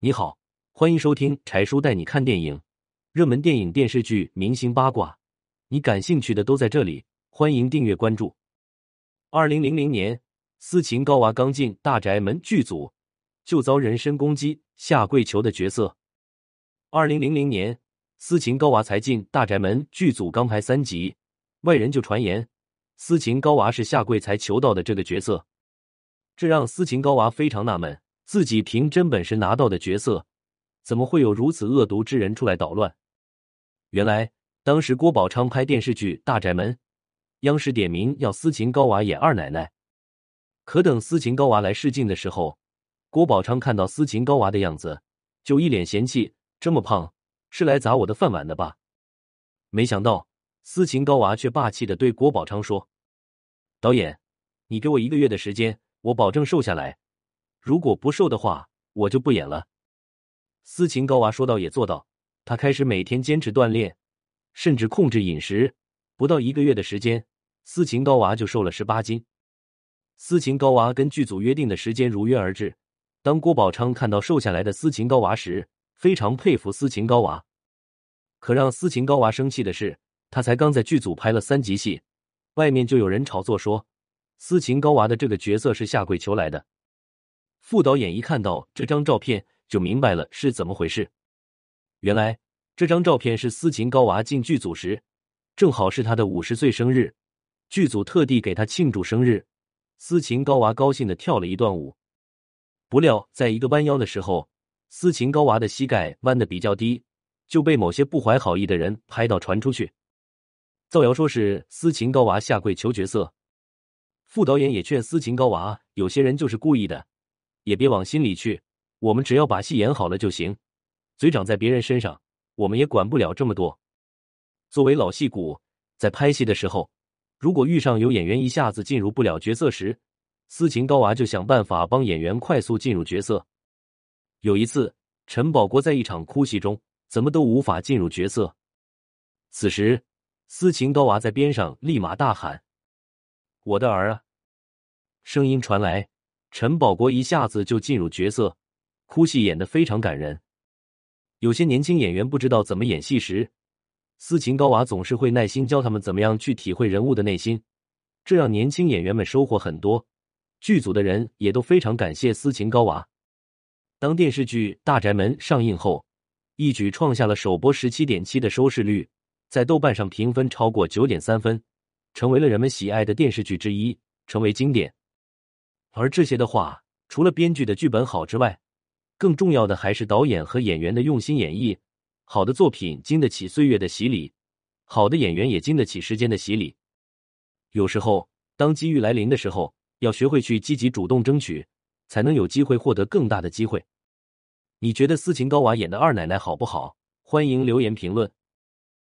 你好，欢迎收听柴叔带你看电影，热门电影、电视剧、明星八卦，你感兴趣的都在这里。欢迎订阅关注。二零零零年，斯琴高娃刚进《大宅门》剧组，就遭人身攻击、下跪求的角色。二零零零年，斯琴高娃才进《大宅门》剧组，刚拍三集，外人就传言斯琴高娃是下跪才求到的这个角色，这让斯琴高娃非常纳闷，自己凭真本事拿到的角色，怎么会有如此恶毒之人出来捣乱？原来当时郭宝昌拍电视剧《大宅门》。央视点名要斯琴高娃演二奶奶，可等斯琴高娃来试镜的时候，郭宝昌看到斯琴高娃的样子，就一脸嫌弃：“这么胖，是来砸我的饭碗的吧？”没想到斯琴高娃却霸气的对郭宝昌说：“导演，你给我一个月的时间，我保证瘦下来。如果不瘦的话，我就不演了。”斯琴高娃说到也做到，他开始每天坚持锻炼，甚至控制饮食。不到一个月的时间，斯琴高娃就瘦了十八斤。斯琴高娃跟剧组约定的时间如约而至。当郭宝昌看到瘦下来的斯琴高娃时，非常佩服斯琴高娃。可让斯琴高娃生气的是，他才刚在剧组拍了三集戏，外面就有人炒作说斯琴高娃的这个角色是下跪求来的。副导演一看到这张照片，就明白了是怎么回事。原来这张照片是斯琴高娃进剧组时。正好是他的五十岁生日，剧组特地给他庆祝生日。斯琴高娃高兴的跳了一段舞，不料在一个弯腰的时候，斯琴高娃的膝盖弯的比较低，就被某些不怀好意的人拍到传出去，造谣说是斯琴高娃下跪求角色。副导演也劝斯琴高娃，有些人就是故意的，也别往心里去。我们只要把戏演好了就行，嘴长在别人身上，我们也管不了这么多。作为老戏骨，在拍戏的时候，如果遇上有演员一下子进入不了角色时，斯琴高娃就想办法帮演员快速进入角色。有一次，陈宝国在一场哭戏中，怎么都无法进入角色。此时，斯琴高娃在边上立马大喊：“我的儿啊！”声音传来，陈宝国一下子就进入角色，哭戏演得非常感人。有些年轻演员不知道怎么演戏时，斯琴高娃总是会耐心教他们怎么样去体会人物的内心，这让年轻演员们收获很多。剧组的人也都非常感谢斯琴高娃。当电视剧《大宅门》上映后，一举创下了首播十七点七的收视率，在豆瓣上评分超过九点三分，成为了人们喜爱的电视剧之一，成为经典。而这些的话，除了编剧的剧本好之外，更重要的还是导演和演员的用心演绎。好的作品经得起岁月的洗礼，好的演员也经得起时间的洗礼。有时候，当机遇来临的时候，要学会去积极主动争取，才能有机会获得更大的机会。你觉得斯琴高娃演的二奶奶好不好？欢迎留言评论。